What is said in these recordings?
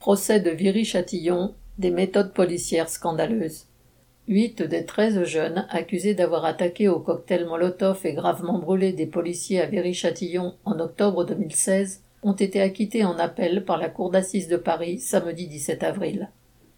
Procès de Viry-Châtillon, des méthodes policières scandaleuses. Huit des treize jeunes accusés d'avoir attaqué au cocktail Molotov et gravement brûlé des policiers à Viry-Châtillon en octobre 2016 ont été acquittés en appel par la Cour d'assises de Paris samedi 17 avril.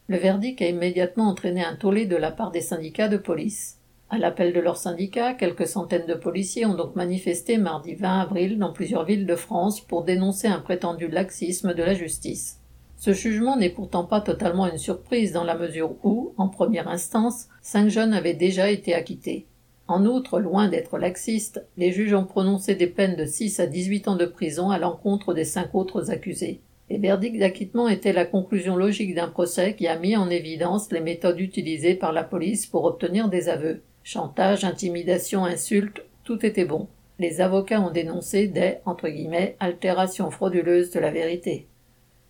Le verdict a immédiatement entraîné un tollé de la part des syndicats de police. À l'appel de leur syndicat, quelques centaines de policiers ont donc manifesté mardi 20 avril dans plusieurs villes de France pour dénoncer un prétendu laxisme de la justice. Ce jugement n'est pourtant pas totalement une surprise dans la mesure où, en première instance, cinq jeunes avaient déjà été acquittés. En outre, loin d'être laxistes, les juges ont prononcé des peines de 6 à 18 ans de prison à l'encontre des cinq autres accusés. Les verdicts d'acquittement étaient la conclusion logique d'un procès qui a mis en évidence les méthodes utilisées par la police pour obtenir des aveux. Chantage, intimidation, insultes, tout était bon. Les avocats ont dénoncé des entre guillemets altérations frauduleuses de la vérité.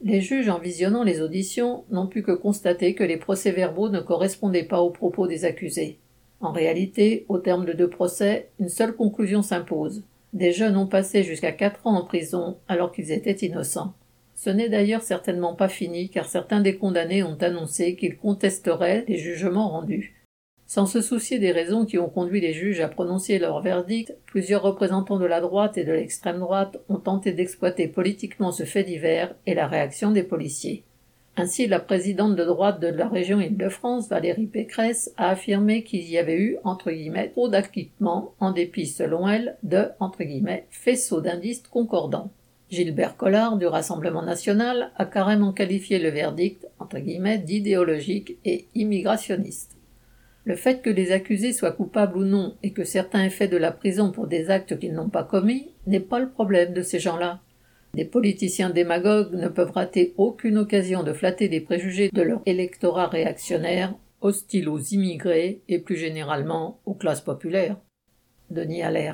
Les juges, en visionnant les auditions, n'ont pu que constater que les procès-verbaux ne correspondaient pas aux propos des accusés. En réalité, au terme de deux procès, une seule conclusion s'impose. Des jeunes ont passé jusqu'à quatre ans en prison alors qu'ils étaient innocents. Ce n'est d'ailleurs certainement pas fini car certains des condamnés ont annoncé qu'ils contesteraient les jugements rendus. Sans se soucier des raisons qui ont conduit les juges à prononcer leur verdict, plusieurs représentants de la droite et de l'extrême droite ont tenté d'exploiter politiquement ce fait divers et la réaction des policiers. Ainsi, la présidente de droite de la région Île-de-France, Valérie Pécresse, a affirmé qu'il y avait eu, entre guillemets, trop d'acquittements, en dépit, selon elle, de, entre guillemets, faisceaux d'indices concordants. Gilbert Collard, du Rassemblement national, a carrément qualifié le verdict, entre guillemets, d'idéologique et immigrationniste. Le fait que les accusés soient coupables ou non et que certains aient fait de la prison pour des actes qu'ils n'ont pas commis n'est pas le problème de ces gens-là. Des politiciens démagogues ne peuvent rater aucune occasion de flatter les préjugés de leur électorat réactionnaire, hostile aux immigrés et plus généralement aux classes populaires. Denis Allaire.